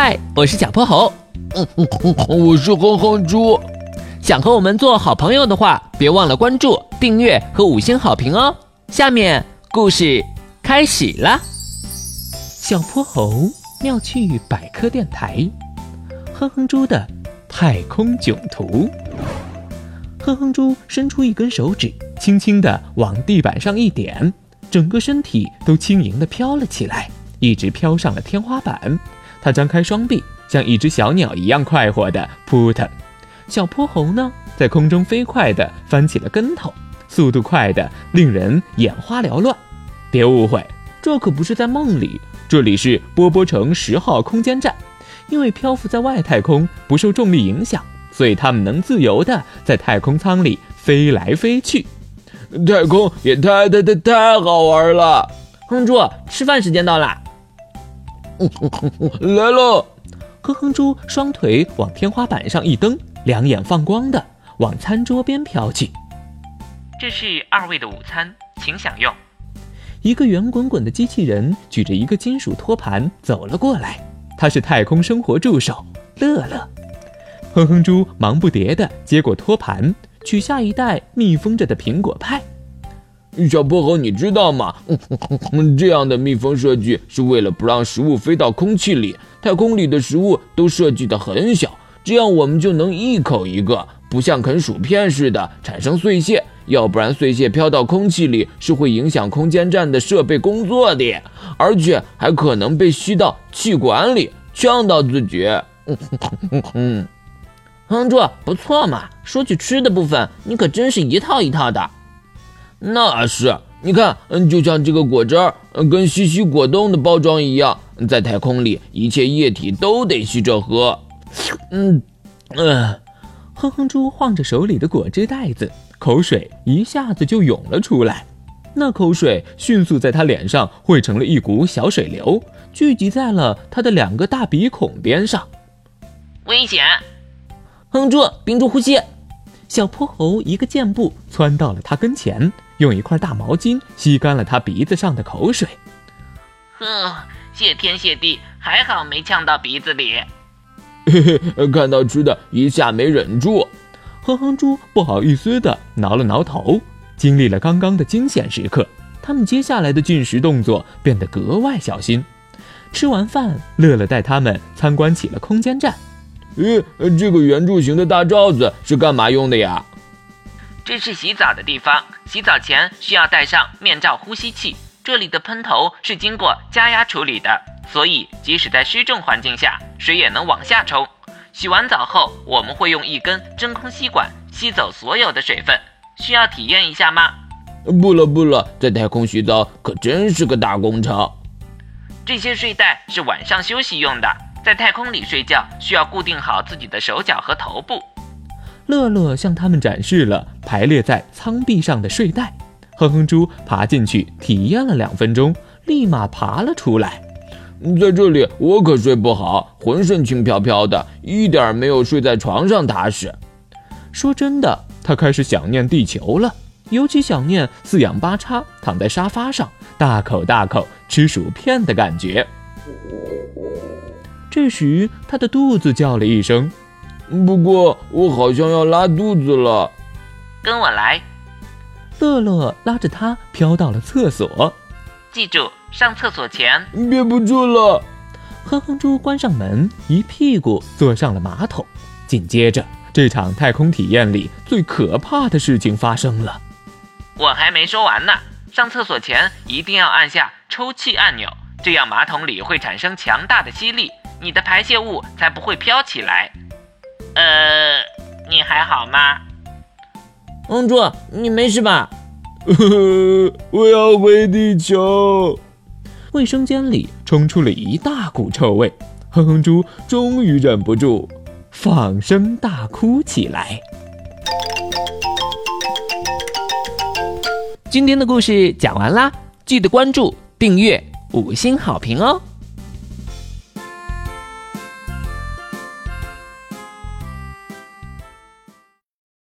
嗨，我是小泼猴。嗯嗯嗯，我是哼哼猪。想和我们做好朋友的话，别忘了关注、订阅和五星好评哦。下面故事开始了。小泼猴妙趣百科电台，哼哼猪的太空囧途。哼哼猪伸出一根手指，轻轻地往地板上一点，整个身体都轻盈地飘了起来，一直飘上了天花板。他张开双臂，像一只小鸟一样快活地扑腾。小泼猴呢，在空中飞快地翻起了跟头，速度快得令人眼花缭乱。别误会，这可不是在梦里，这里是波波城十号空间站。因为漂浮在外太空，不受重力影响，所以他们能自由地在太空舱里飞来飞去。太空也太太太太好玩了！哼猪，吃饭时间到了。来了，哼哼猪双腿往天花板上一蹬，两眼放光的往餐桌边飘去。这是二位的午餐，请享用。一个圆滚滚的机器人举着一个金属托盘走了过来，他是太空生活助手乐乐。哼哼猪忙不迭地接过托盘，取下一袋密封着的苹果派。小泼猴，你知道吗？这样的密封设计是为了不让食物飞到空气里。太空里的食物都设计得很小，这样我们就能一口一个，不像啃薯片似的产生碎屑。要不然碎屑飘到空气里是会影响空间站的设备工作的，而且还可能被吸到气管里，呛到自己。嗯，哼猪不错嘛。说起吃的部分，你可真是一套一套的。那是，你看，嗯，就像这个果汁儿，跟西西果冻的包装一样，在太空里，一切液体都得吸着喝。嗯，嗯，哼哼猪晃着手里的果汁袋子，口水一下子就涌了出来。那口水迅速在他脸上汇成了一股小水流，聚集在了他的两个大鼻孔边上。危险！哼猪，屏住呼吸。小泼猴一个箭步窜到了他跟前。用一块大毛巾吸干了他鼻子上的口水。呵，谢天谢地，还好没呛到鼻子里。嘿嘿，看到吃的一下没忍住。哼哼猪不好意思的挠了挠头。经历了刚刚的惊险时刻，他们接下来的进食动作变得格外小心。吃完饭，乐乐带他们参观起了空间站。咦，这个圆柱形的大罩子是干嘛用的呀？这是洗澡的地方，洗澡前需要戴上面罩呼吸器。这里的喷头是经过加压处理的，所以即使在失重环境下，水也能往下冲。洗完澡后，我们会用一根真空吸管吸走所有的水分。需要体验一下吗？不了不了，在太空洗澡可真是个大工程。这些睡袋是晚上休息用的，在太空里睡觉需要固定好自己的手脚和头部。乐乐向他们展示了排列在舱壁上的睡袋，哼哼猪爬进去体验了两分钟，立马爬了出来。在这里我可睡不好，浑身轻飘飘的，一点没有睡在床上踏实。说真的，他开始想念地球了，尤其想念四仰八叉躺在沙发上，大口大口吃薯片的感觉。这时，他的肚子叫了一声。不过我好像要拉肚子了，跟我来。乐乐拉着他飘到了厕所，记住上厕所前憋不住了。哼哼猪关上门，一屁股坐上了马桶。紧接着，这场太空体验里最可怕的事情发生了。我还没说完呢，上厕所前一定要按下抽气按钮，这样马桶里会产生强大的吸力，你的排泄物才不会飘起来。呃，你还好吗？哼猪，你没事吧？我要回地球。卫生间里冲出了一大股臭味，哼哼猪终于忍不住放声大哭起来。今天的故事讲完啦，记得关注、订阅、五星好评哦！